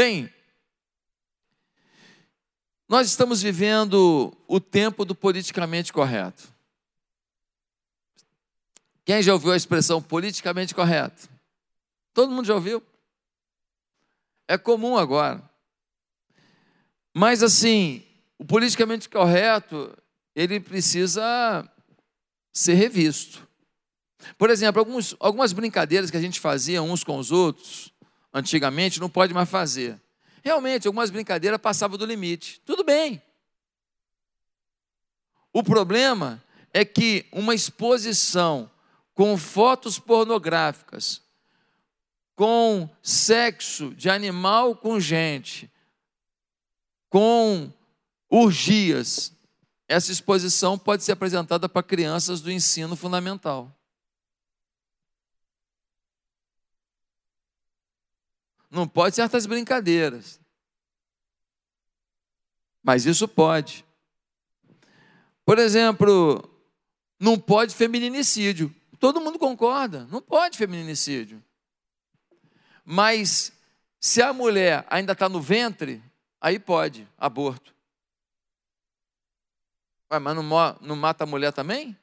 Bem, nós estamos vivendo o tempo do politicamente correto. Quem já ouviu a expressão politicamente correto? Todo mundo já ouviu? É comum agora. Mas assim, o politicamente correto, ele precisa ser revisto. Por exemplo, alguns, algumas brincadeiras que a gente fazia uns com os outros, antigamente, não pode mais fazer. Realmente, algumas brincadeiras passavam do limite. Tudo bem. O problema é que uma exposição com fotos pornográficas, com sexo de animal com gente, com urgias, essa exposição pode ser apresentada para crianças do ensino fundamental. Não pode certas brincadeiras. Mas isso pode. Por exemplo, não pode feminicídio. Todo mundo concorda, não pode feminicídio. Mas se a mulher ainda está no ventre, aí pode, aborto. Mas não, não mata a mulher também?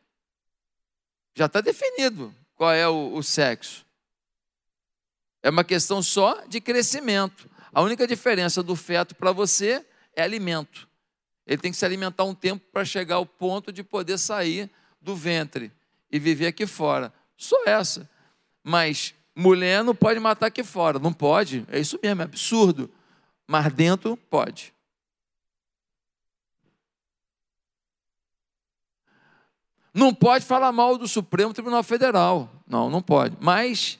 Já está definido qual é o, o sexo. É uma questão só de crescimento. A única diferença do feto para você é alimento. Ele tem que se alimentar um tempo para chegar ao ponto de poder sair do ventre e viver aqui fora. Só essa. Mas mulher não pode matar aqui fora. Não pode. É isso mesmo, é absurdo. Mas dentro pode. Não pode falar mal do Supremo Tribunal Federal. Não, não pode. Mas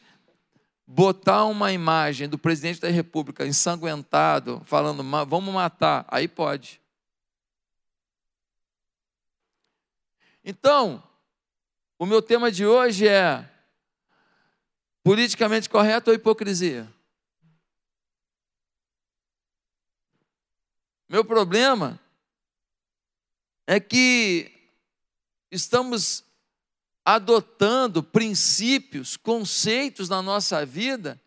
botar uma imagem do presidente da República ensanguentado, falando vamos matar, aí pode. Então, o meu tema de hoje é politicamente correto ou hipocrisia? Meu problema é que estamos adotando princípios, conceitos na nossa vida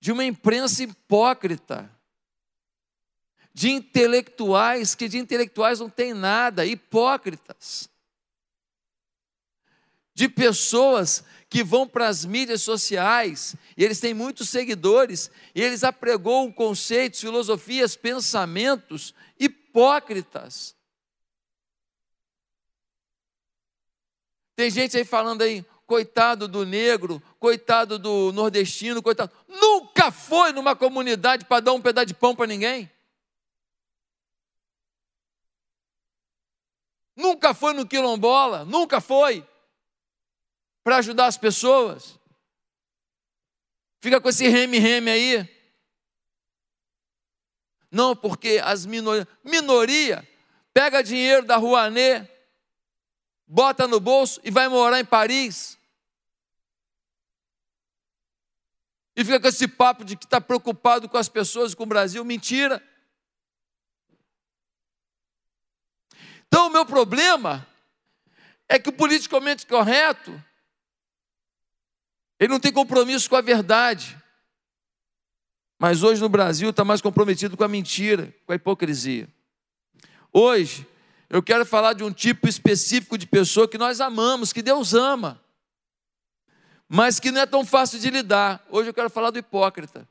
de uma imprensa hipócrita, de intelectuais que de intelectuais não tem nada, hipócritas, de pessoas que vão para as mídias sociais e eles têm muitos seguidores e eles apregoam conceitos, filosofias, pensamentos hipócritas Tem gente aí falando aí, coitado do negro, coitado do nordestino, coitado. Nunca foi numa comunidade para dar um pedaço de pão para ninguém. Nunca foi no quilombola, nunca foi para ajudar as pessoas. Fica com esse reme-reme aí. Não, porque as minorias, minoria pega dinheiro da Rouanet, bota no bolso e vai morar em Paris. E fica com esse papo de que está preocupado com as pessoas e com o Brasil. Mentira. Então, o meu problema é que o politicamente correto, ele não tem compromisso com a verdade. Mas hoje no Brasil está mais comprometido com a mentira, com a hipocrisia. Hoje, eu quero falar de um tipo específico de pessoa que nós amamos, que Deus ama, mas que não é tão fácil de lidar. Hoje eu quero falar do hipócrita.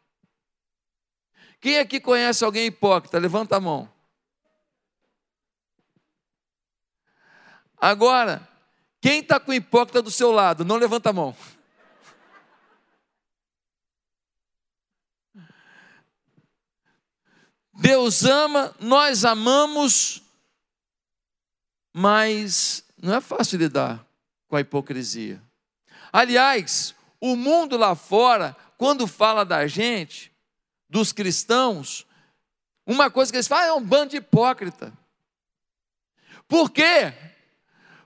Quem aqui conhece alguém hipócrita? Levanta a mão. Agora, quem está com hipócrita do seu lado? Não levanta a mão. Deus ama, nós amamos, mas não é fácil lidar com a hipocrisia. Aliás, o mundo lá fora, quando fala da gente, dos cristãos, uma coisa que eles falam é um bando de hipócrita. Por quê?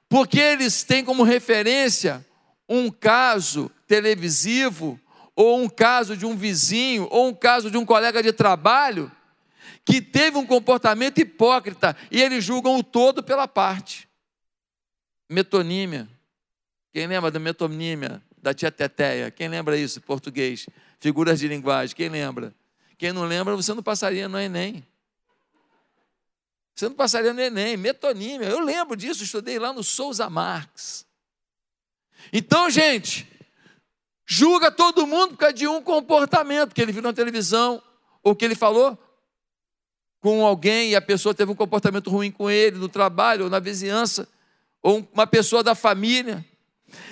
Porque eles têm como referência um caso televisivo, ou um caso de um vizinho, ou um caso de um colega de trabalho, que teve um comportamento hipócrita e eles julgam o todo pela parte. Metonímia. Quem lembra da metonímia da tia Teteia? Quem lembra isso português? Figuras de linguagem, quem lembra? Quem não lembra, você não passaria no Enem. Você não passaria no Enem, metonímia. Eu lembro disso, estudei lá no Souza Marx. Então, gente, julga todo mundo por causa de um comportamento que ele viu na televisão, ou que ele falou com alguém e a pessoa teve um comportamento ruim com ele no trabalho ou na vizinhança, ou uma pessoa da família.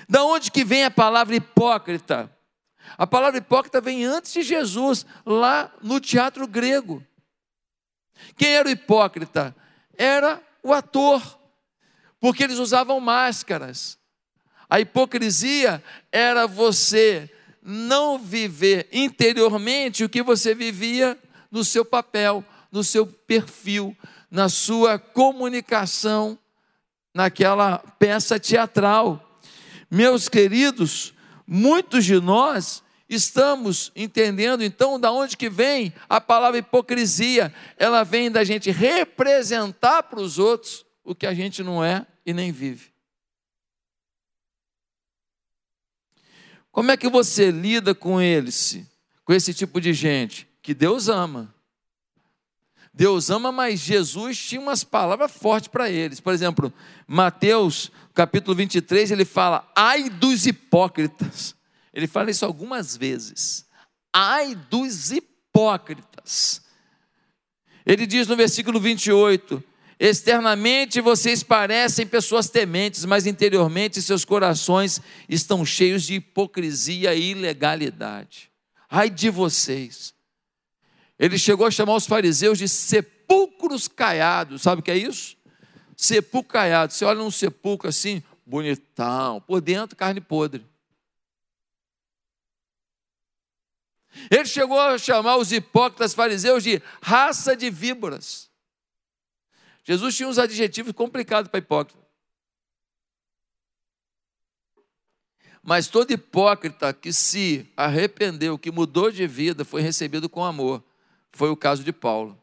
Da onde que vem a palavra hipócrita? A palavra hipócrita vem antes de Jesus, lá no teatro grego. Quem era o hipócrita? Era o ator, porque eles usavam máscaras. A hipocrisia era você não viver interiormente o que você vivia no seu papel, no seu perfil, na sua comunicação, naquela peça teatral. Meus queridos, muitos de nós estamos entendendo então da onde que vem a palavra hipocrisia. Ela vem da gente representar para os outros o que a gente não é e nem vive. Como é que você lida com eles, com esse tipo de gente? Que Deus ama. Deus ama, mas Jesus tinha umas palavras fortes para eles. Por exemplo, Mateus capítulo 23, ele fala: ai dos hipócritas. Ele fala isso algumas vezes. Ai dos hipócritas. Ele diz no versículo 28: Externamente vocês parecem pessoas tementes, mas interiormente seus corações estão cheios de hipocrisia e ilegalidade. Ai de vocês. Ele chegou a chamar os fariseus de sepulcros caiados. Sabe o que é isso? Sepulcro caiado. Você olha num sepulcro assim, bonitão, por dentro carne podre. Ele chegou a chamar os hipócritas fariseus de raça de víboras. Jesus tinha uns adjetivos complicados para hipócrita. Mas todo hipócrita que se arrependeu, que mudou de vida, foi recebido com amor. Foi o caso de Paulo.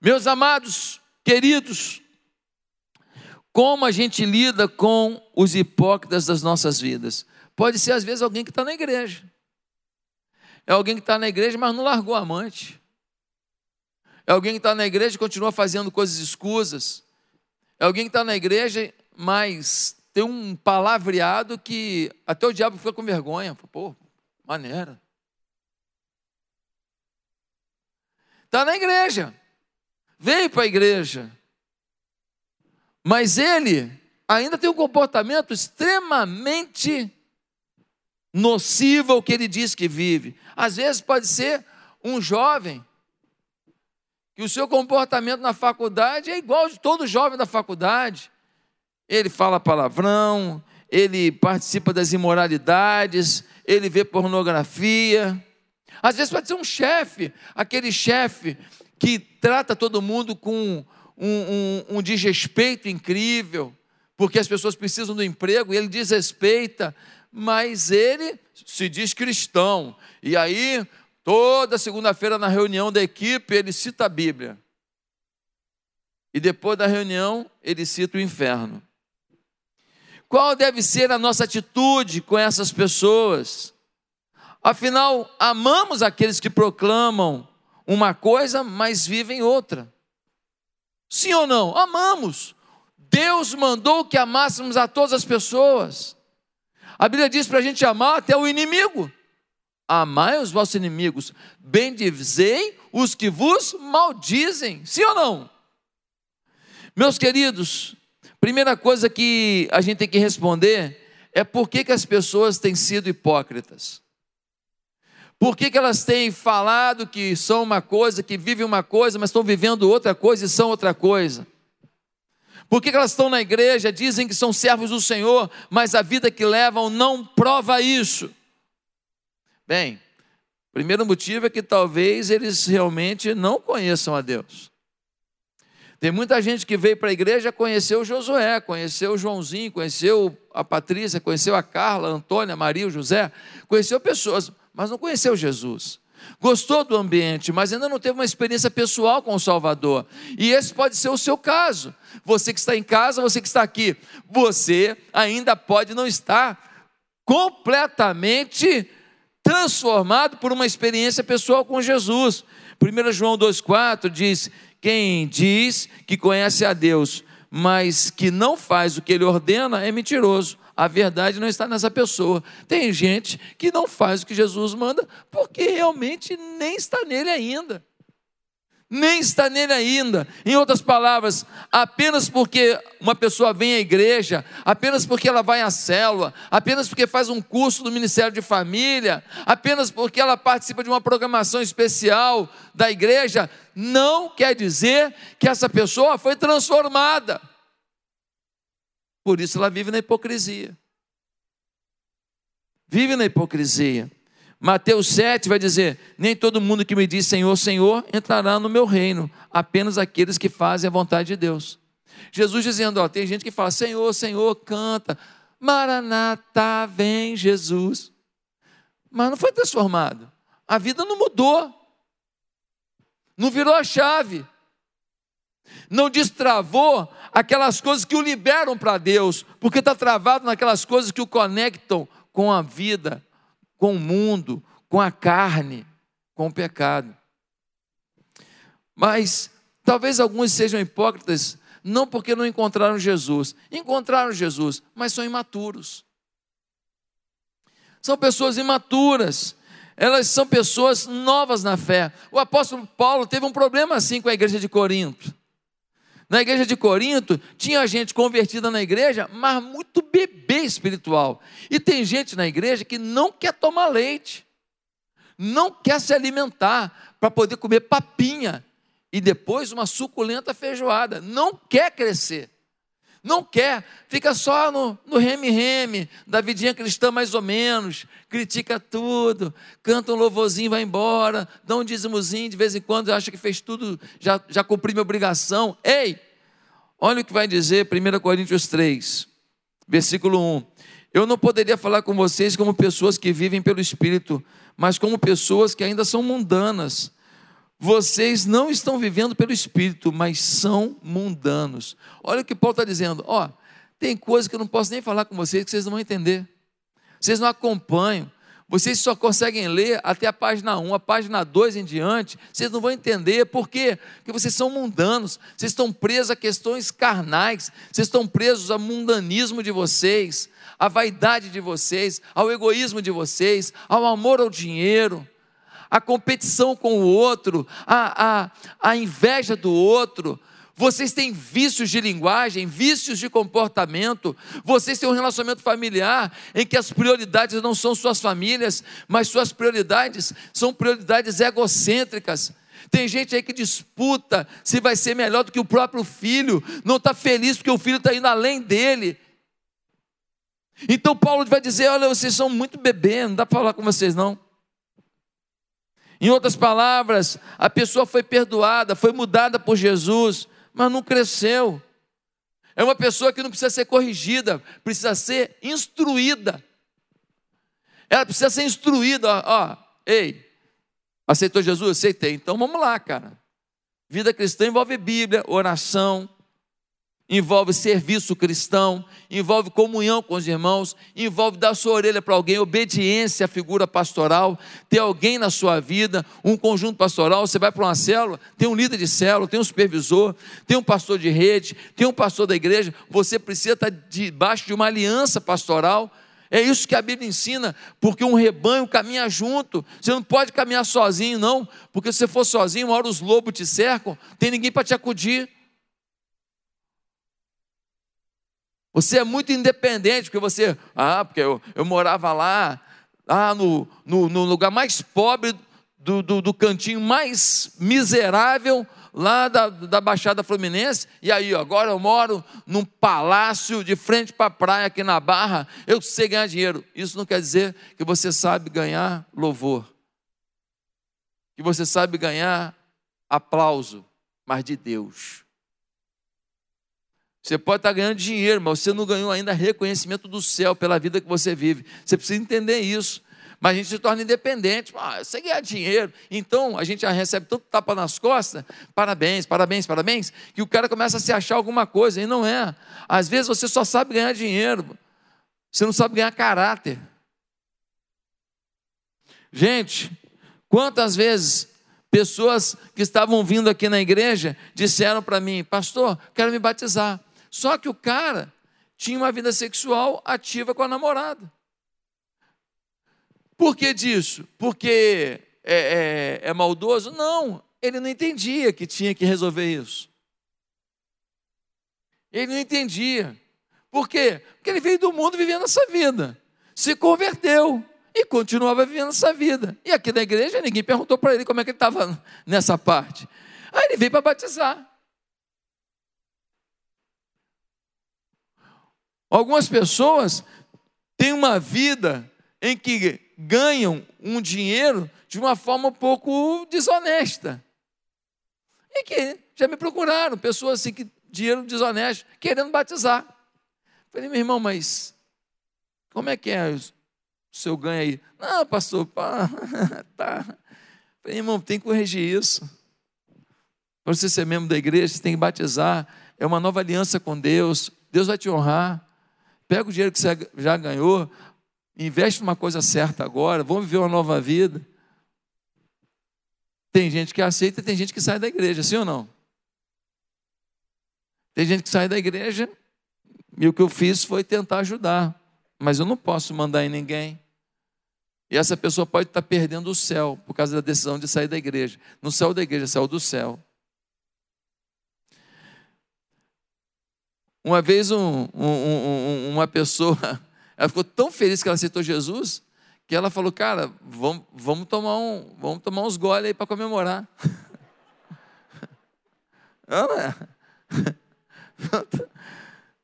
Meus amados, queridos, como a gente lida com os hipócritas das nossas vidas? Pode ser, às vezes, alguém que está na igreja. É alguém que está na igreja, mas não largou a amante. É alguém que está na igreja e continua fazendo coisas escusas. É alguém que está na igreja, mas tem um palavreado que até o diabo fica com vergonha. Pô, maneira. Está na igreja. Veio para a igreja. Mas ele ainda tem um comportamento extremamente nocivo ao que ele diz que vive. Às vezes pode ser um jovem que o seu comportamento na faculdade é igual de todo jovem da faculdade. Ele fala palavrão, ele participa das imoralidades, ele vê pornografia. Às vezes pode ser um chefe, aquele chefe que trata todo mundo com um, um, um desrespeito incrível, porque as pessoas precisam do emprego e ele desrespeita, mas ele se diz cristão. E aí Toda segunda-feira, na reunião da equipe, ele cita a Bíblia. E depois da reunião, ele cita o inferno. Qual deve ser a nossa atitude com essas pessoas? Afinal, amamos aqueles que proclamam uma coisa, mas vivem outra. Sim ou não? Amamos. Deus mandou que amássemos a todas as pessoas. A Bíblia diz para a gente amar até o inimigo. Amai os vossos inimigos, bendizei os que vos maldizem. Sim ou não? Meus queridos, primeira coisa que a gente tem que responder é por que, que as pessoas têm sido hipócritas. Por que, que elas têm falado que são uma coisa, que vivem uma coisa, mas estão vivendo outra coisa e são outra coisa? Por que, que elas estão na igreja, dizem que são servos do Senhor, mas a vida que levam não prova isso? Bem, primeiro motivo é que talvez eles realmente não conheçam a Deus. Tem muita gente que veio para a igreja, conheceu Josué, conheceu Joãozinho, conheceu a Patrícia, conheceu a Carla, a Antônia, a Maria, o José, conheceu pessoas, mas não conheceu Jesus. Gostou do ambiente, mas ainda não teve uma experiência pessoal com o Salvador. E esse pode ser o seu caso. Você que está em casa, você que está aqui, você ainda pode não estar completamente transformado por uma experiência pessoal com Jesus. 1 João 2,4 diz: Quem diz que conhece a Deus, mas que não faz o que ele ordena, é mentiroso. A verdade não está nessa pessoa. Tem gente que não faz o que Jesus manda porque realmente nem está nele ainda nem está nele ainda. Em outras palavras, apenas porque uma pessoa vem à igreja, apenas porque ela vai à célula, apenas porque faz um curso do Ministério de Família, apenas porque ela participa de uma programação especial da igreja, não quer dizer que essa pessoa foi transformada. Por isso ela vive na hipocrisia. Vive na hipocrisia. Mateus 7 vai dizer: Nem todo mundo que me diz Senhor, Senhor entrará no meu reino, apenas aqueles que fazem a vontade de Deus. Jesus dizendo: ó, tem gente que fala Senhor, Senhor, canta, Maranata, vem Jesus. Mas não foi transformado, a vida não mudou, não virou a chave, não destravou aquelas coisas que o liberam para Deus, porque está travado naquelas coisas que o conectam com a vida, com o mundo, com a carne, com o pecado. Mas talvez alguns sejam hipócritas, não porque não encontraram Jesus, encontraram Jesus, mas são imaturos. São pessoas imaturas, elas são pessoas novas na fé. O apóstolo Paulo teve um problema assim com a igreja de Corinto. Na igreja de Corinto, tinha gente convertida na igreja, mas muito bebê espiritual. E tem gente na igreja que não quer tomar leite, não quer se alimentar para poder comer papinha e depois uma suculenta feijoada, não quer crescer. Não quer, fica só no, no reme-reme, da vidinha cristã mais ou menos, critica tudo, canta um louvorzinho, vai embora, dá um dízimozinho de vez em quando, acha que fez tudo, já, já cumpri minha obrigação. Ei, olha o que vai dizer 1 Coríntios 3, versículo 1. Eu não poderia falar com vocês como pessoas que vivem pelo Espírito, mas como pessoas que ainda são mundanas vocês não estão vivendo pelo Espírito, mas são mundanos. Olha o que Paulo está dizendo. Ó, tem coisa que eu não posso nem falar com vocês que vocês não vão entender. Vocês não acompanham. Vocês só conseguem ler até a página 1, a página 2 em diante, vocês não vão entender. Por quê? Porque vocês são mundanos, vocês estão presos a questões carnais, vocês estão presos ao mundanismo de vocês, à vaidade de vocês, ao egoísmo de vocês, ao amor ao dinheiro a competição com o outro, a, a, a inveja do outro. Vocês têm vícios de linguagem, vícios de comportamento. Vocês têm um relacionamento familiar em que as prioridades não são suas famílias, mas suas prioridades são prioridades egocêntricas. Tem gente aí que disputa se vai ser melhor do que o próprio filho, não está feliz porque o filho está indo além dele. Então Paulo vai dizer: olha, vocês são muito bebê, não dá para falar com vocês não. Em outras palavras, a pessoa foi perdoada, foi mudada por Jesus, mas não cresceu. É uma pessoa que não precisa ser corrigida, precisa ser instruída. Ela precisa ser instruída, ó, ó ei, aceitou Jesus? Aceitei. Então vamos lá, cara. Vida cristã envolve Bíblia, oração, envolve serviço cristão, envolve comunhão com os irmãos, envolve dar sua orelha para alguém, obediência à figura pastoral, ter alguém na sua vida, um conjunto pastoral, você vai para uma célula, tem um líder de célula, tem um supervisor, tem um pastor de rede, tem um pastor da igreja, você precisa estar debaixo de uma aliança pastoral, é isso que a Bíblia ensina, porque um rebanho caminha junto. Você não pode caminhar sozinho, não, porque se você for sozinho, uma hora os lobos te cercam, tem ninguém para te acudir. Você é muito independente, porque você, ah, porque eu, eu morava lá, lá no, no, no lugar mais pobre do, do, do, cantinho mais miserável lá da, da Baixada Fluminense, e aí, agora eu moro num palácio de frente para a praia aqui na Barra, eu sei ganhar dinheiro. Isso não quer dizer que você sabe ganhar louvor, que você sabe ganhar aplauso, mas de Deus. Você pode estar ganhando dinheiro, mas você não ganhou ainda reconhecimento do céu pela vida que você vive. Você precisa entender isso. Mas a gente se torna independente. Ah, você ganha dinheiro. Então a gente já recebe tanto tapa nas costas. Parabéns, parabéns, parabéns. Que o cara começa a se achar alguma coisa. E não é. Às vezes você só sabe ganhar dinheiro. Você não sabe ganhar caráter. Gente, quantas vezes pessoas que estavam vindo aqui na igreja disseram para mim, pastor, quero me batizar. Só que o cara tinha uma vida sexual ativa com a namorada. Por que disso? Porque é, é, é maldoso? Não, ele não entendia que tinha que resolver isso. Ele não entendia. Por quê? Porque ele veio do mundo vivendo essa vida, se converteu e continuava vivendo essa vida. E aqui na igreja ninguém perguntou para ele como é que ele estava nessa parte. Aí ele veio para batizar. Algumas pessoas têm uma vida em que ganham um dinheiro de uma forma um pouco desonesta. E que já me procuraram, pessoas assim que dinheiro desonesto, querendo batizar. Falei, meu irmão, mas como é que é o seu ganho aí? Não, pastor, pá, tá. Falei, irmão, tem que corrigir isso. Para você ser membro da igreja, você tem que batizar. É uma nova aliança com Deus. Deus vai te honrar. Pega o dinheiro que você já ganhou, investe numa coisa certa agora, vamos viver uma nova vida. Tem gente que aceita e tem gente que sai da igreja, sim ou não? Tem gente que sai da igreja e o que eu fiz foi tentar ajudar, mas eu não posso mandar em ninguém. E essa pessoa pode estar perdendo o céu por causa da decisão de sair da igreja. No céu da igreja, céu do céu. Uma vez um, um, um, uma pessoa, ela ficou tão feliz que ela aceitou Jesus, que ela falou, cara, vamos, vamos, tomar, um, vamos tomar uns goles aí para comemorar. Não é?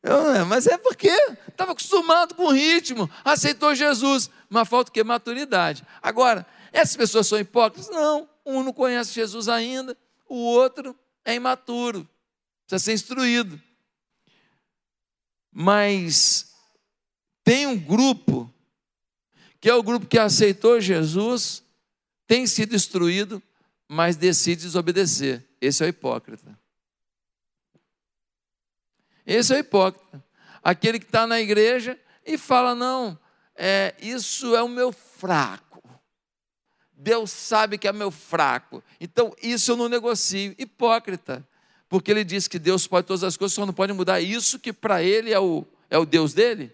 Não é? Mas é porque estava acostumado com o ritmo, aceitou Jesus, mas falta o que? Maturidade. Agora, essas pessoas são hipócritas? Não. Um não conhece Jesus ainda, o outro é imaturo, precisa ser instruído. Mas tem um grupo, que é o grupo que aceitou Jesus, tem sido instruído, mas decide desobedecer. Esse é o hipócrita. Esse é o hipócrita. Aquele que está na igreja e fala: não, é, isso é o meu fraco. Deus sabe que é meu fraco. Então, isso eu não negocio. Hipócrita porque ele diz que Deus pode todas as coisas, só não pode mudar isso que para ele é o, é o Deus dele.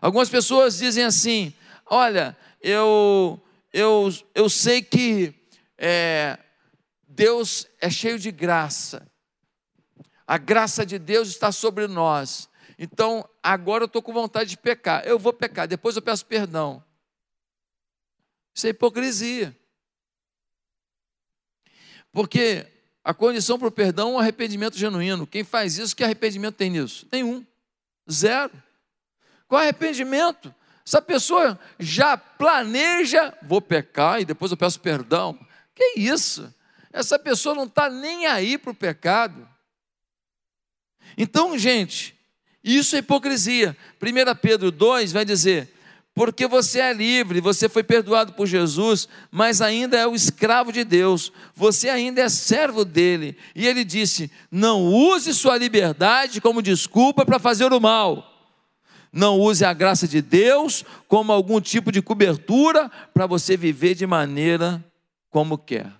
Algumas pessoas dizem assim: olha, eu, eu, eu sei que é, Deus é cheio de graça, a graça de Deus está sobre nós, então agora eu estou com vontade de pecar, eu vou pecar, depois eu peço perdão. Isso é hipocrisia. Porque a condição para o perdão é um arrependimento genuíno. Quem faz isso, que arrependimento tem nisso? Nenhum. Zero. Qual arrependimento? Essa pessoa já planeja, vou pecar e depois eu peço perdão. Que isso? Essa pessoa não está nem aí para o pecado. Então, gente, isso é hipocrisia. 1 Pedro 2 vai dizer: porque você é livre, você foi perdoado por Jesus, mas ainda é o escravo de Deus, você ainda é servo dele. E ele disse: não use sua liberdade como desculpa para fazer o mal. Não use a graça de Deus como algum tipo de cobertura para você viver de maneira como quer.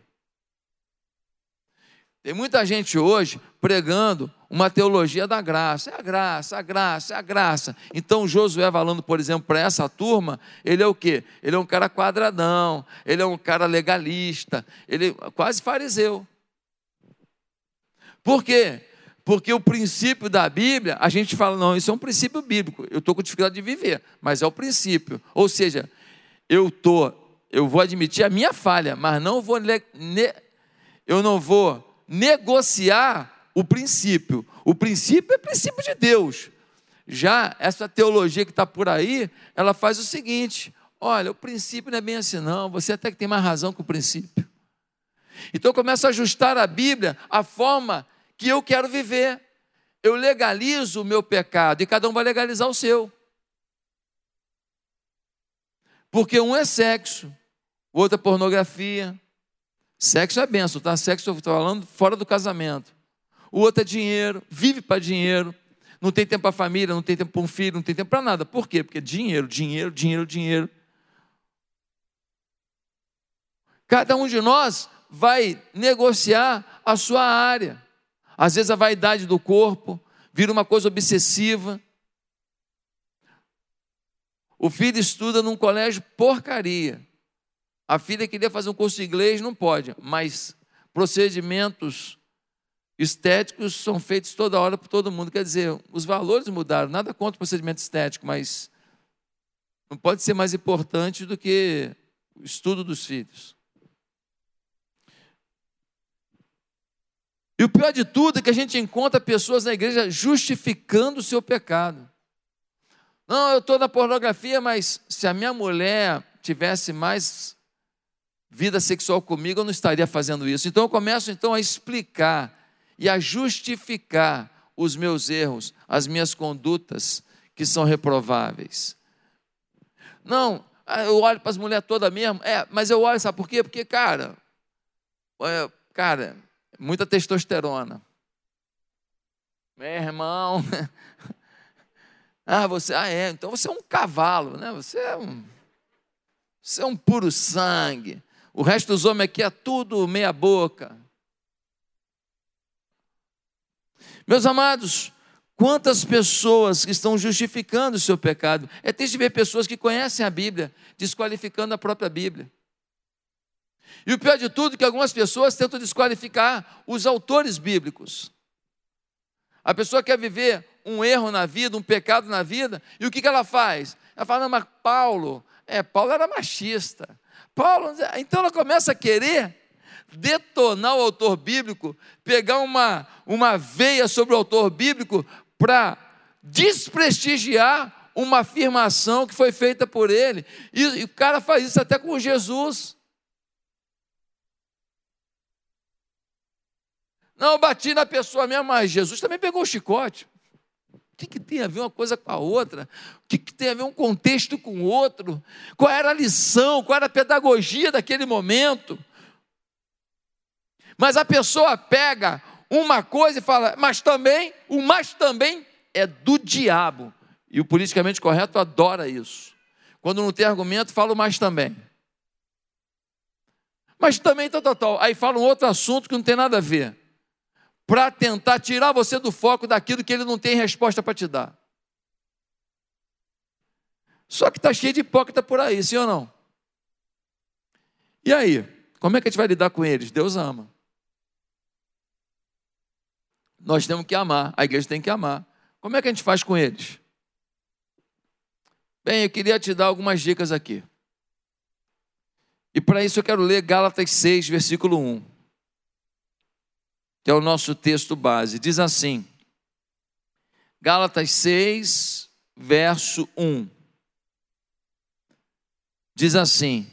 Tem muita gente hoje pregando uma teologia da graça. É a graça, a graça, a graça. Então Josué falando, por exemplo, para essa turma, ele é o quê? Ele é um cara quadradão, ele é um cara legalista, ele é quase fariseu. Por quê? Porque o princípio da Bíblia, a gente fala, não, isso é um princípio bíblico. Eu estou com dificuldade de viver, mas é o princípio. Ou seja, eu tô, eu vou admitir a minha falha, mas não vou eu não vou negociar o princípio. O princípio é princípio de Deus. Já essa teologia que está por aí, ela faz o seguinte: olha, o princípio não é bem assim, não. Você até que tem mais razão que o princípio. Então eu começo a ajustar a Bíblia à forma que eu quero viver. Eu legalizo o meu pecado e cada um vai legalizar o seu. Porque um é sexo, o outro é pornografia, Sexo é benção, tá? Sexo eu estou falando fora do casamento. O outro é dinheiro, vive para dinheiro, não tem tempo para a família, não tem tempo para um filho, não tem tempo para nada. Por quê? Porque dinheiro, dinheiro, dinheiro, dinheiro. Cada um de nós vai negociar a sua área. Às vezes a vaidade do corpo vira uma coisa obsessiva. O filho estuda num colégio porcaria. A filha queria fazer um curso de inglês, não pode, mas procedimentos estéticos são feitos toda hora por todo mundo. Quer dizer, os valores mudaram, nada contra o procedimento estético, mas não pode ser mais importante do que o estudo dos filhos. E o pior de tudo é que a gente encontra pessoas na igreja justificando o seu pecado. Não, eu estou na pornografia, mas se a minha mulher tivesse mais vida sexual comigo, eu não estaria fazendo isso. Então eu começo então a explicar e a justificar os meus erros, as minhas condutas que são reprováveis. Não, ah, eu olho para as mulheres todas mesmo, é, mas eu olho, sabe por quê? Porque, cara, é, cara, muita testosterona. Meu irmão, ah, você, ah, é, então você é um cavalo, né? Você é um, você é um puro sangue. O resto dos homens aqui é tudo meia boca. Meus amados, quantas pessoas que estão justificando o seu pecado. É triste ver pessoas que conhecem a Bíblia desqualificando a própria Bíblia. E o pior de tudo é que algumas pessoas tentam desqualificar os autores bíblicos. A pessoa quer viver um erro na vida, um pecado na vida, e o que, ela faz? Ela fala, não, mas Paulo, é, Paulo era machista. Paulo, então ela começa a querer detonar o autor bíblico, pegar uma, uma veia sobre o autor bíblico para desprestigiar uma afirmação que foi feita por ele. E, e o cara faz isso até com Jesus. Não, eu bati na pessoa mesmo, mas Jesus também pegou o chicote que, que tem a ver uma coisa com a outra? O que, que tem a ver um contexto com o outro? Qual era a lição? Qual era a pedagogia daquele momento? Mas a pessoa pega uma coisa e fala, mas também, o mas também é do diabo. E o politicamente correto adora isso. Quando não tem argumento, fala o mas também. Mas também, tal, tal, tal. Aí fala um outro assunto que não tem nada a ver para tentar tirar você do foco daquilo que ele não tem resposta para te dar. Só que está cheio de hipócrita por aí, sim ou não? E aí, como é que a gente vai lidar com eles? Deus ama. Nós temos que amar, a igreja tem que amar. Como é que a gente faz com eles? Bem, eu queria te dar algumas dicas aqui. E para isso eu quero ler Gálatas 6, versículo 1 que é o nosso texto base. Diz assim, Gálatas 6, verso 1. Diz assim: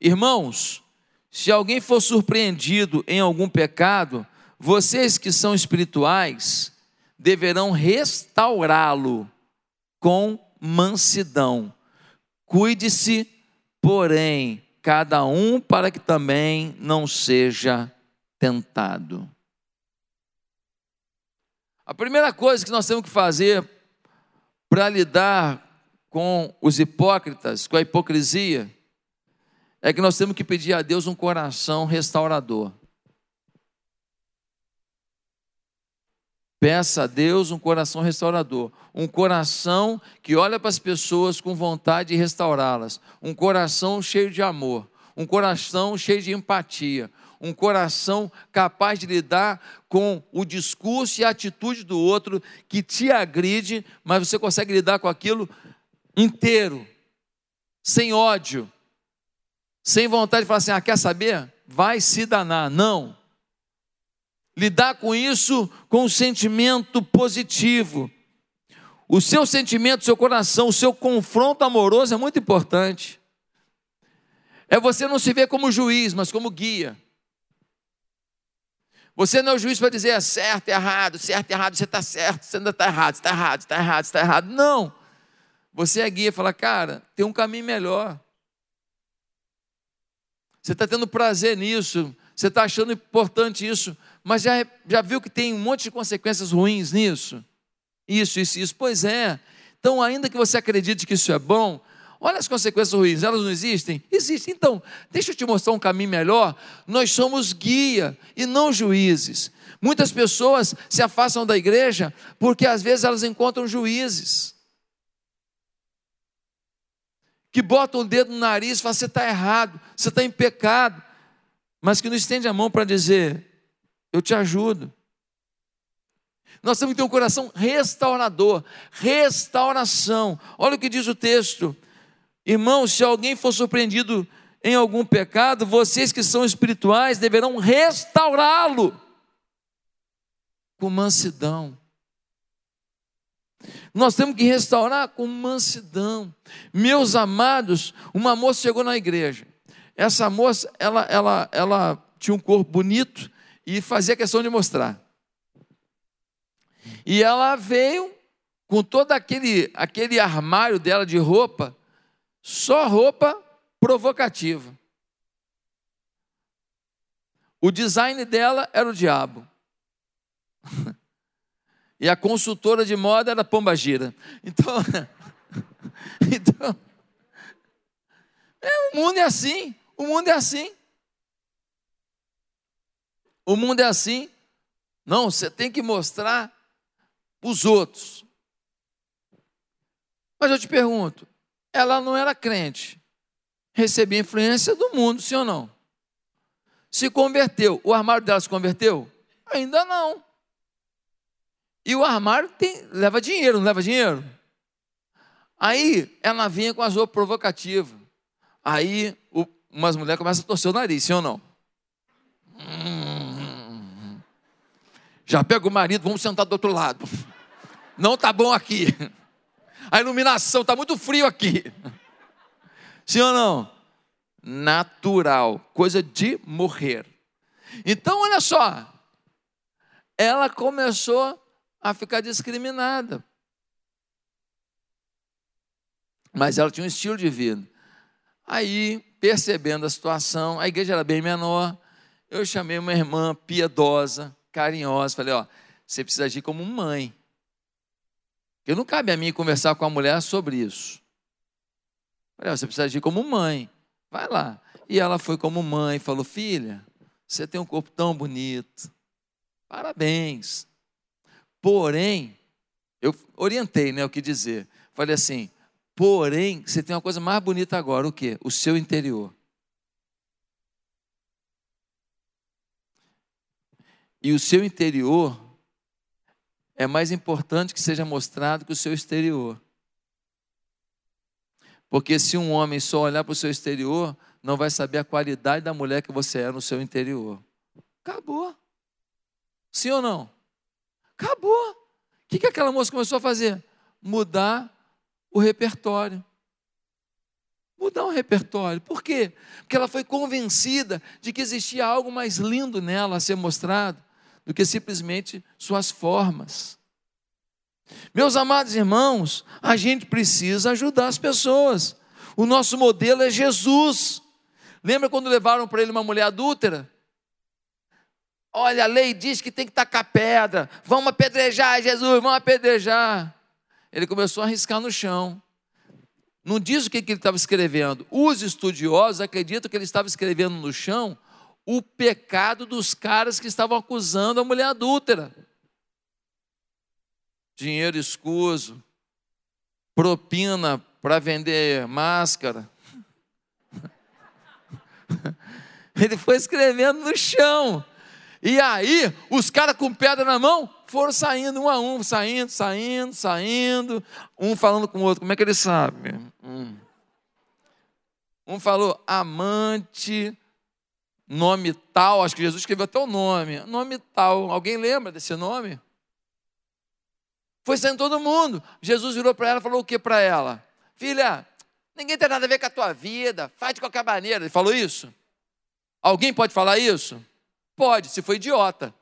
Irmãos, se alguém for surpreendido em algum pecado, vocês que são espirituais deverão restaurá-lo com mansidão. Cuide-se, porém, cada um para que também não seja tentado. A primeira coisa que nós temos que fazer para lidar com os hipócritas, com a hipocrisia, é que nós temos que pedir a Deus um coração restaurador. Peça a Deus um coração restaurador, um coração que olha para as pessoas com vontade de restaurá-las, um coração cheio de amor, um coração cheio de empatia, um coração capaz de lidar com o discurso e a atitude do outro que te agride, mas você consegue lidar com aquilo inteiro, sem ódio, sem vontade de falar assim: ah, quer saber? Vai se danar. Não. Lidar com isso com um sentimento positivo. O seu sentimento, o seu coração, o seu confronto amoroso é muito importante. É você não se ver como juiz, mas como guia. Você não é o juiz para dizer é certo, é errado, certo, é errado, você está certo, você ainda está errado, está errado, está errado, está errado. Não. Você é guia fala, cara, tem um caminho melhor. Você está tendo prazer nisso, você está achando importante isso, mas já, já viu que tem um monte de consequências ruins nisso? Isso, isso, isso. Pois é. Então, ainda que você acredite que isso é bom, Olha as consequências ruins, elas não existem? Existem. Então, deixa eu te mostrar um caminho melhor. Nós somos guia e não juízes. Muitas pessoas se afastam da igreja porque às vezes elas encontram juízes que botam o dedo no nariz e falam: você está errado, você está em pecado, mas que não estende a mão para dizer: eu te ajudo. Nós temos que ter um coração restaurador, restauração. Olha o que diz o texto. Irmãos, se alguém for surpreendido em algum pecado, vocês que são espirituais deverão restaurá-lo com mansidão. Nós temos que restaurar com mansidão. Meus amados, uma moça chegou na igreja. Essa moça, ela, ela, ela tinha um corpo bonito e fazia questão de mostrar. E ela veio com todo aquele, aquele armário dela de roupa, só roupa provocativa. O design dela era o diabo. E a consultora de moda era Pomba Gira. Então, então é, o mundo é assim. O mundo é assim. O mundo é assim. Não, você tem que mostrar os outros. Mas eu te pergunto, ela não era crente, recebia influência do mundo, sim ou não? Se converteu, o armário dela se converteu? Ainda não. E o armário tem, leva dinheiro, não leva dinheiro? Aí ela vinha com as roupas provocativas. Aí o, umas mulheres começam a torcer o nariz, sim ou não? Já pega o marido, vamos sentar do outro lado. Não tá bom aqui. A iluminação tá muito frio aqui. Sim ou não? Natural, coisa de morrer. Então, olha só. Ela começou a ficar discriminada. Mas ela tinha um estilo de vida. Aí, percebendo a situação, a igreja era bem menor. Eu chamei uma irmã piedosa, carinhosa, falei: Ó, você precisa agir como mãe. Porque não cabe a mim conversar com a mulher sobre isso. Falei, você precisa agir como mãe. Vai lá. E ela foi como mãe, falou: Filha, você tem um corpo tão bonito. Parabéns. Porém, eu orientei né, o que dizer. Falei assim: porém, você tem uma coisa mais bonita agora, o quê? O seu interior. E o seu interior é mais importante que seja mostrado que o seu exterior. Porque se um homem só olhar para o seu exterior, não vai saber a qualidade da mulher que você é no seu interior. Acabou. Sim ou não? Acabou. O que, que aquela moça começou a fazer? Mudar o repertório. Mudar o repertório. Por quê? Porque ela foi convencida de que existia algo mais lindo nela a ser mostrado do que simplesmente suas formas. Meus amados irmãos, a gente precisa ajudar as pessoas. O nosso modelo é Jesus. Lembra quando levaram para ele uma mulher adúltera? Olha, a lei diz que tem que tacar pedra. Vamos apedrejar, Jesus, vamos apedrejar. Ele começou a riscar no chão. Não diz o que ele estava escrevendo. Os estudiosos acreditam que ele estava escrevendo no chão o pecado dos caras que estavam acusando a mulher adúltera. Dinheiro escuso, propina para vender máscara. Ele foi escrevendo no chão. E aí, os caras com pedra na mão foram saindo um a um, saindo, saindo, saindo, um falando com o outro. Como é que ele sabe? Um, um falou amante, nome tal, acho que Jesus escreveu até o nome, nome tal. Alguém lembra desse nome? Foi saindo todo mundo. Jesus virou para ela e falou o que para ela? Filha, ninguém tem nada a ver com a tua vida, faz de qualquer maneira. Ele falou isso? Alguém pode falar isso? Pode, se for idiota.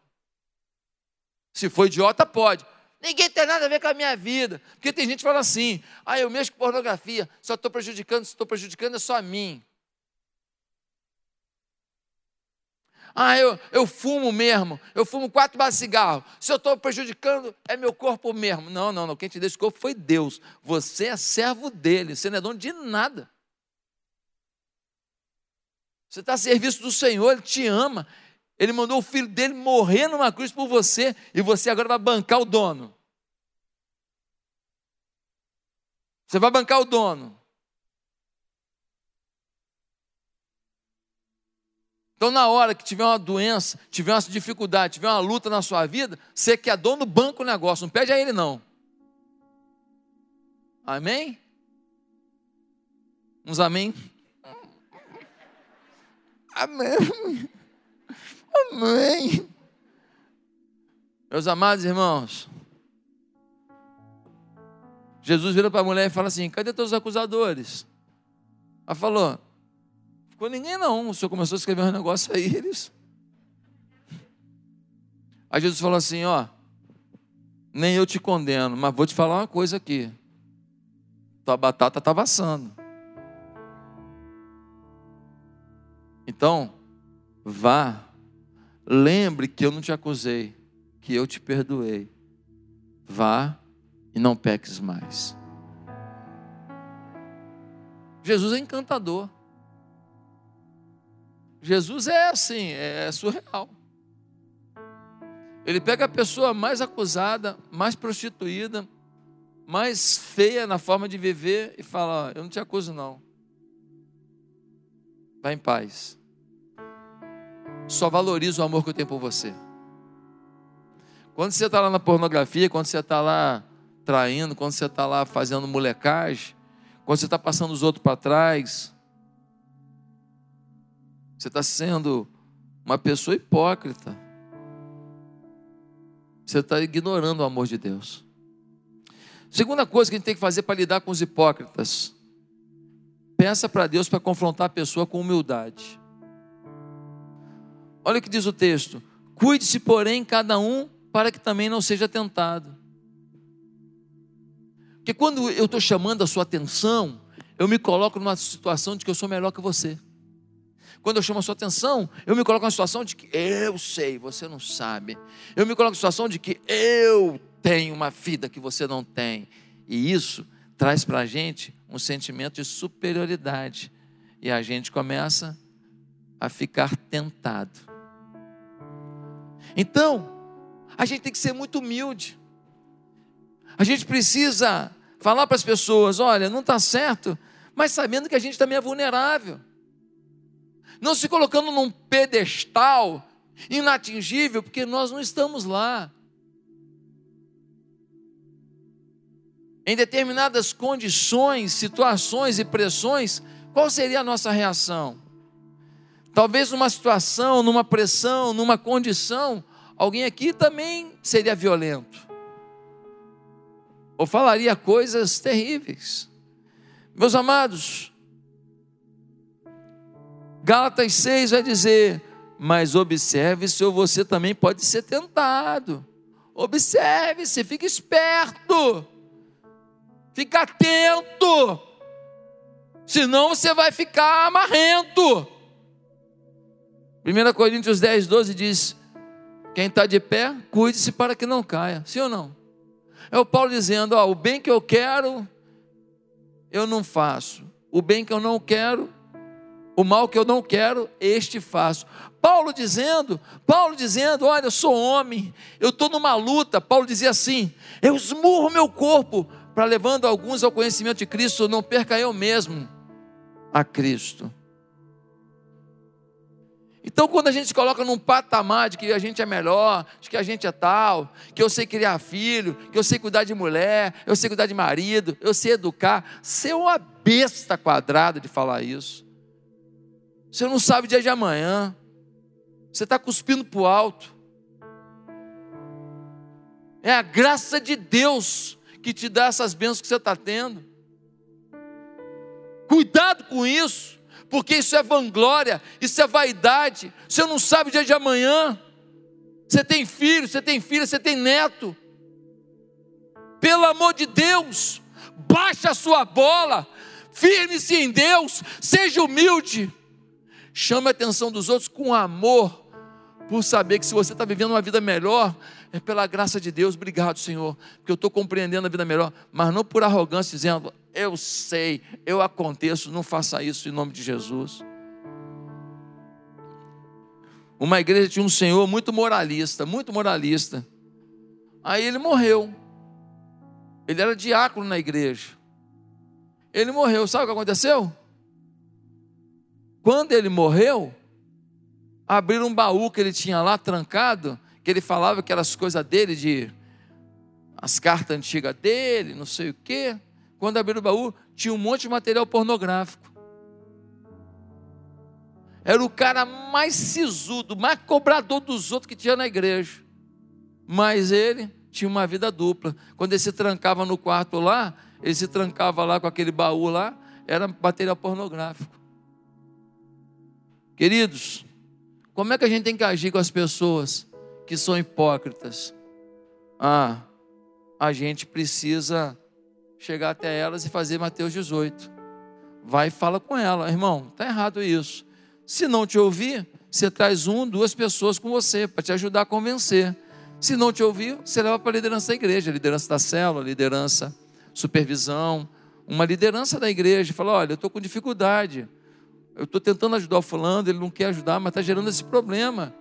Se for idiota, pode. Ninguém tem nada a ver com a minha vida. Porque tem gente que fala assim: ah, eu mexo com pornografia, só estou prejudicando, se estou prejudicando é só a mim. Ah, eu, eu fumo mesmo, eu fumo quatro bases de cigarro. Se eu estou prejudicando, é meu corpo mesmo. Não, não, não. Quem te deu esse corpo foi Deus. Você é servo dele, você não é dono de nada. Você está a serviço do Senhor, Ele te ama. Ele mandou o filho dele morrer numa cruz por você, e você agora vai bancar o dono. Você vai bancar o dono. Então, na hora que tiver uma doença, tiver uma dificuldade, tiver uma luta na sua vida, você que é dono, banca o negócio, não pede a ele não. Amém? Uns amém? Amém. Amém. Meus amados irmãos, Jesus vira para a mulher e fala assim: cadê teus acusadores? Ela falou: ficou ninguém não. O senhor começou a escrever um negócio aí, eles. Aí Jesus falou assim: ó, nem eu te condeno, mas vou te falar uma coisa aqui. Tua batata estava assando. Então, vá, lembre que eu não te acusei, que eu te perdoei. Vá e não peques mais. Jesus é encantador. Jesus é assim, é surreal. Ele pega a pessoa mais acusada, mais prostituída, mais feia na forma de viver e fala: Eu não te acuso, não. Vai em paz. Só valoriza o amor que eu tenho por você. Quando você está lá na pornografia, quando você está lá traindo, quando você está lá fazendo molecagem, quando você está passando os outros para trás, você está sendo uma pessoa hipócrita. Você está ignorando o amor de Deus. Segunda coisa que a gente tem que fazer para lidar com os hipócritas: peça para Deus para confrontar a pessoa com humildade. Olha o que diz o texto: cuide-se, porém, cada um, para que também não seja tentado. Porque quando eu estou chamando a sua atenção, eu me coloco numa situação de que eu sou melhor que você. Quando eu chamo a sua atenção, eu me coloco numa situação de que eu sei, você não sabe. Eu me coloco na situação de que eu tenho uma vida que você não tem. E isso traz para a gente um sentimento de superioridade. E a gente começa a ficar tentado. Então, a gente tem que ser muito humilde. A gente precisa falar para as pessoas: olha, não está certo, mas sabendo que a gente também é vulnerável não se colocando num pedestal inatingível, porque nós não estamos lá. Em determinadas condições, situações e pressões, qual seria a nossa reação? Talvez numa situação, numa pressão, numa condição, alguém aqui também seria violento. Ou falaria coisas terríveis. Meus amados, Gálatas 6 vai dizer: Mas observe se você também pode ser tentado. Observe-se, fique esperto, fica atento, senão você vai ficar amarrento. 1 Coríntios 10, 12 diz: Quem está de pé, cuide-se para que não caia. Sim ou não? É o Paulo dizendo: ó, o bem que eu quero, eu não faço. O bem que eu não quero, o mal que eu não quero, este faço. Paulo dizendo, Paulo dizendo, olha, eu sou homem, eu estou numa luta. Paulo dizia assim: eu esmurro meu corpo para levando alguns ao conhecimento de Cristo, não perca eu mesmo a Cristo. Então, quando a gente se coloca num patamar de que a gente é melhor, de que a gente é tal, que eu sei criar filho, que eu sei cuidar de mulher, eu sei cuidar de marido, eu sei educar, ser uma besta quadrada de falar isso. Você não sabe o dia de amanhã. Você está cuspindo para o alto. É a graça de Deus que te dá essas bênçãos que você está tendo. Cuidado com isso, porque isso é vanglória, isso é vaidade. Você não sabe o dia de amanhã. Você tem filho, você tem filha, você tem neto. Pelo amor de Deus, baixa a sua bola, firme-se em Deus, seja humilde chame a atenção dos outros com amor, por saber que se você está vivendo uma vida melhor, é pela graça de Deus. Obrigado, Senhor, porque eu estou compreendendo a vida melhor, mas não por arrogância, dizendo, eu sei, eu aconteço, não faça isso em nome de Jesus. Uma igreja tinha um senhor muito moralista, muito moralista. Aí ele morreu. Ele era diácono na igreja. Ele morreu. Sabe o que aconteceu? Quando ele morreu, abriram um baú que ele tinha lá trancado, que ele falava que eram as coisas dele, de as cartas antigas dele, não sei o quê. Quando abriram o baú, tinha um monte de material pornográfico. Era o cara mais sisudo, mais cobrador dos outros que tinha na igreja. Mas ele tinha uma vida dupla. Quando ele se trancava no quarto lá, ele se trancava lá com aquele baú lá, era material pornográfico. Queridos, como é que a gente tem que agir com as pessoas que são hipócritas? Ah, a gente precisa chegar até elas e fazer Mateus 18. Vai e fala com ela, irmão, está errado isso. Se não te ouvir, você traz um, duas pessoas com você para te ajudar a convencer. Se não te ouvir, você leva para a liderança da igreja, liderança da célula, liderança, supervisão, uma liderança da igreja. Fala: olha, eu estou com dificuldade. Eu estou tentando ajudar o fulano, ele não quer ajudar, mas está gerando esse problema.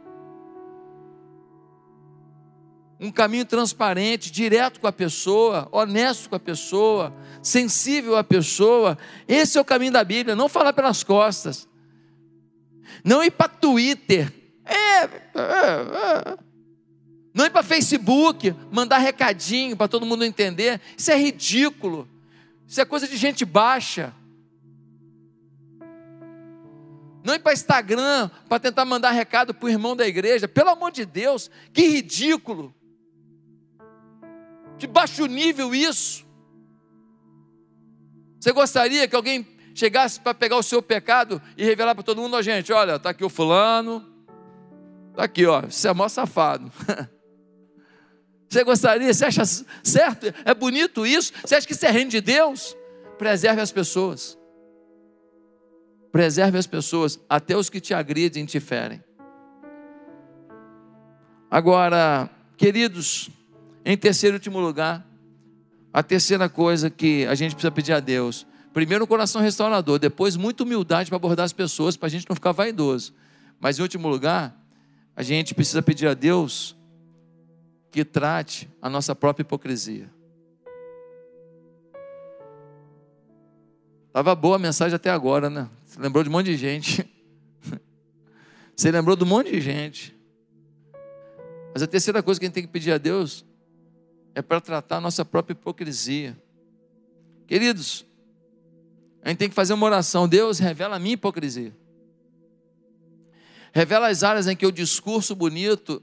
Um caminho transparente, direto com a pessoa, honesto com a pessoa, sensível à pessoa. Esse é o caminho da Bíblia. Não falar pelas costas. Não ir para Twitter. É, é, é. Não ir para Facebook, mandar recadinho para todo mundo entender. Isso é ridículo. Isso é coisa de gente baixa. Não ir para Instagram para tentar mandar recado para o irmão da igreja. Pelo amor de Deus, que ridículo. Que baixo nível isso. Você gostaria que alguém chegasse para pegar o seu pecado e revelar para todo mundo, ó, gente, olha, está aqui o fulano, está aqui, ó, você é mó safado. Você gostaria? Você acha certo? É bonito isso? Você acha que isso é reino de Deus? Preserve as pessoas. Preserve as pessoas, até os que te agridem e te ferem. Agora, queridos, em terceiro e último lugar, a terceira coisa que a gente precisa pedir a Deus. Primeiro, um coração restaurador. Depois, muita humildade para abordar as pessoas, para a gente não ficar vaidoso. Mas, em último lugar, a gente precisa pedir a Deus que trate a nossa própria hipocrisia. Estava boa a mensagem até agora, né? Você lembrou de um monte de gente. Você lembrou de um monte de gente. Mas a terceira coisa que a gente tem que pedir a Deus é para tratar a nossa própria hipocrisia. Queridos, a gente tem que fazer uma oração. Deus revela a minha hipocrisia. Revela as áreas em que o discurso bonito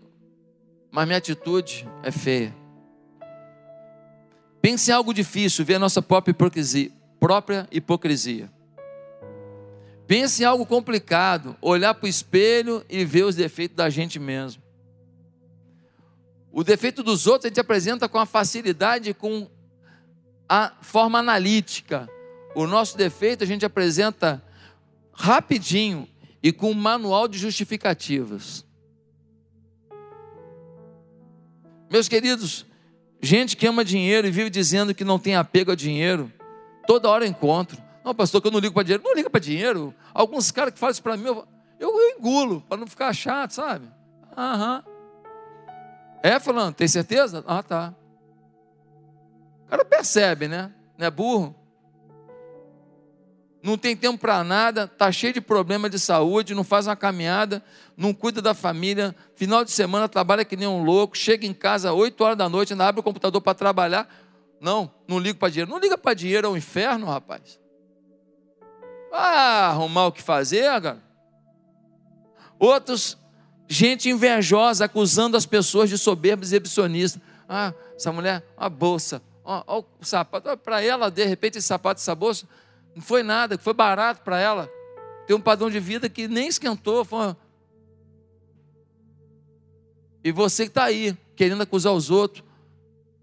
mas minha atitude é feia. Pense em algo difícil, ver a nossa própria hipocrisia, própria hipocrisia. Pense em algo complicado, olhar para o espelho e ver os defeitos da gente mesmo. O defeito dos outros a gente apresenta com a facilidade, com a forma analítica. O nosso defeito a gente apresenta rapidinho e com um manual de justificativas. Meus queridos, gente que ama dinheiro e vive dizendo que não tem apego a dinheiro, toda hora eu encontro. Não, pastor, que eu não ligo para dinheiro. Não liga para dinheiro. Alguns caras que falam isso para mim, eu, eu, eu engulo, para não ficar chato, sabe? Aham. É, falando, tem certeza? Ah, tá. O cara percebe, né? Não é burro? não tem tempo para nada, está cheio de problema de saúde, não faz uma caminhada, não cuida da família, final de semana trabalha que nem um louco, chega em casa 8 horas da noite, ainda abre o computador para trabalhar. Não, não liga para dinheiro. Não liga para dinheiro, é um inferno, rapaz. Ah, arrumar o que fazer, cara. Outros, gente invejosa, acusando as pessoas de soberbos e exibicionistas. Ah, essa mulher, uma bolsa, ó, ó o sapato, para ela, de repente, esse sapato, essa bolsa, não foi nada, foi barato para ela. Tem um padrão de vida que nem esquentou. Foi... E você que está aí, querendo acusar os outros,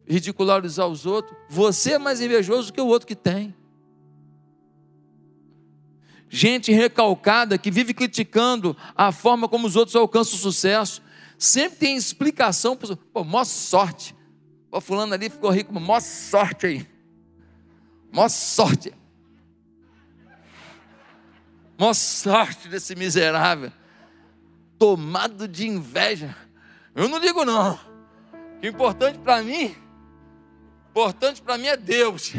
ridicularizar os outros, você é mais invejoso que o outro que tem. Gente recalcada que vive criticando a forma como os outros alcançam o sucesso. Sempre tem explicação. Pô, mó sorte. O fulano ali ficou rico, mó sorte aí. Mó sorte. Mó sorte desse miserável. Tomado de inveja. Eu não ligo não. O importante para mim, importante para mim é Deus.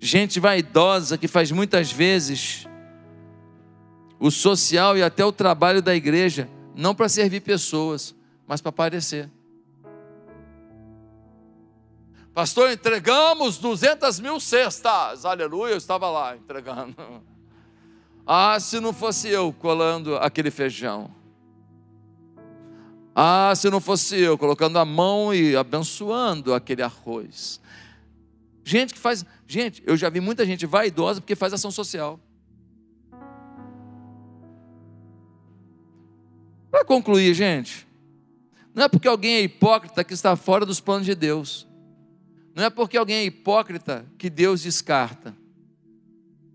Gente vaidosa que faz muitas vezes o social e até o trabalho da igreja, não para servir pessoas, mas para aparecer. Pastor, entregamos 200 mil cestas, aleluia, eu estava lá entregando. Ah, se não fosse eu colando aquele feijão. Ah, se não fosse eu colocando a mão e abençoando aquele arroz. Gente que faz. Gente, eu já vi muita gente vaidosa porque faz ação social. Para concluir, gente, não é porque alguém é hipócrita que está fora dos planos de Deus. Não é porque alguém é hipócrita que Deus descarta.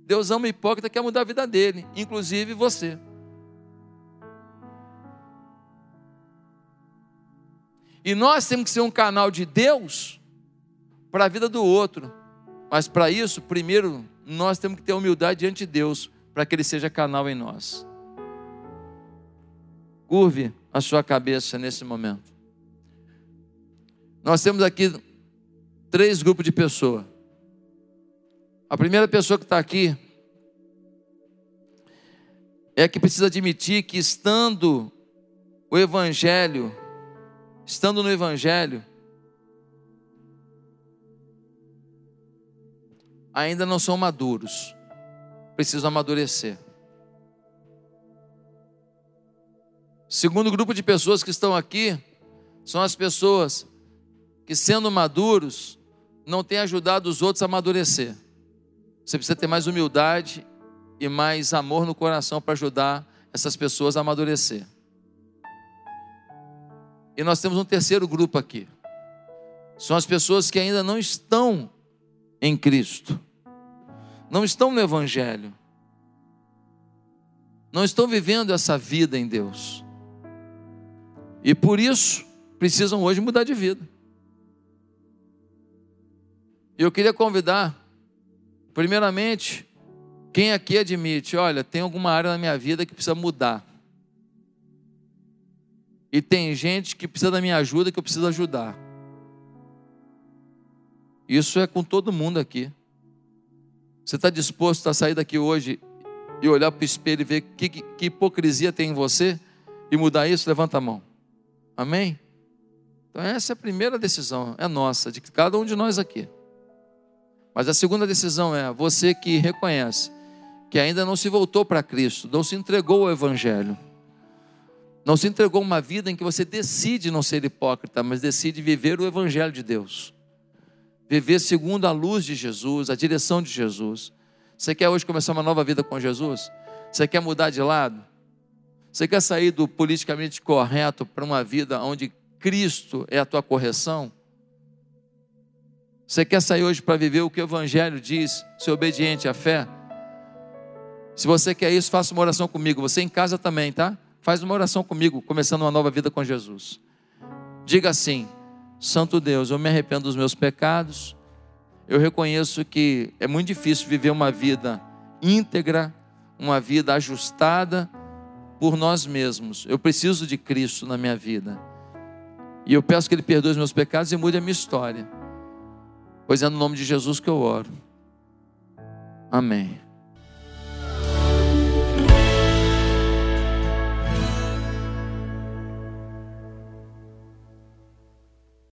Deus ama o hipócrita quer mudar a vida dele, inclusive você. E nós temos que ser um canal de Deus para a vida do outro. Mas para isso, primeiro, nós temos que ter humildade diante de Deus, para que Ele seja canal em nós. Curve a sua cabeça nesse momento. Nós temos aqui três grupos de pessoas. A primeira pessoa que está aqui é que precisa admitir que estando o Evangelho, estando no Evangelho, ainda não são maduros, precisam amadurecer. Segundo grupo de pessoas que estão aqui, são as pessoas que, sendo maduros, não têm ajudado os outros a amadurecer. Você precisa ter mais humildade e mais amor no coração para ajudar essas pessoas a amadurecer. E nós temos um terceiro grupo aqui. São as pessoas que ainda não estão em Cristo, não estão no Evangelho, não estão vivendo essa vida em Deus. E por isso precisam hoje mudar de vida. E eu queria convidar Primeiramente, quem aqui admite, olha, tem alguma área na minha vida que precisa mudar. E tem gente que precisa da minha ajuda que eu preciso ajudar. Isso é com todo mundo aqui. Você está disposto a sair daqui hoje e olhar para o espelho e ver que, que, que, hipocrisia tem em você e mudar isso? Levanta a mão. Amém? Então, essa é a primeira decisão, é nossa, de cada um de nós aqui. Mas a segunda decisão é você que reconhece que ainda não se voltou para Cristo, não se entregou ao Evangelho, não se entregou uma vida em que você decide não ser hipócrita, mas decide viver o Evangelho de Deus, viver segundo a luz de Jesus, a direção de Jesus. Você quer hoje começar uma nova vida com Jesus? Você quer mudar de lado? Você quer sair do politicamente correto para uma vida onde Cristo é a tua correção? Você quer sair hoje para viver o que o Evangelho diz, ser obediente à fé? Se você quer isso, faça uma oração comigo. Você em casa também, tá? Faz uma oração comigo, começando uma nova vida com Jesus. Diga assim: Santo Deus, eu me arrependo dos meus pecados. Eu reconheço que é muito difícil viver uma vida íntegra, uma vida ajustada por nós mesmos. Eu preciso de Cristo na minha vida. E eu peço que Ele perdoe os meus pecados e mude a minha história. Pois é no nome de Jesus que eu oro. Amém.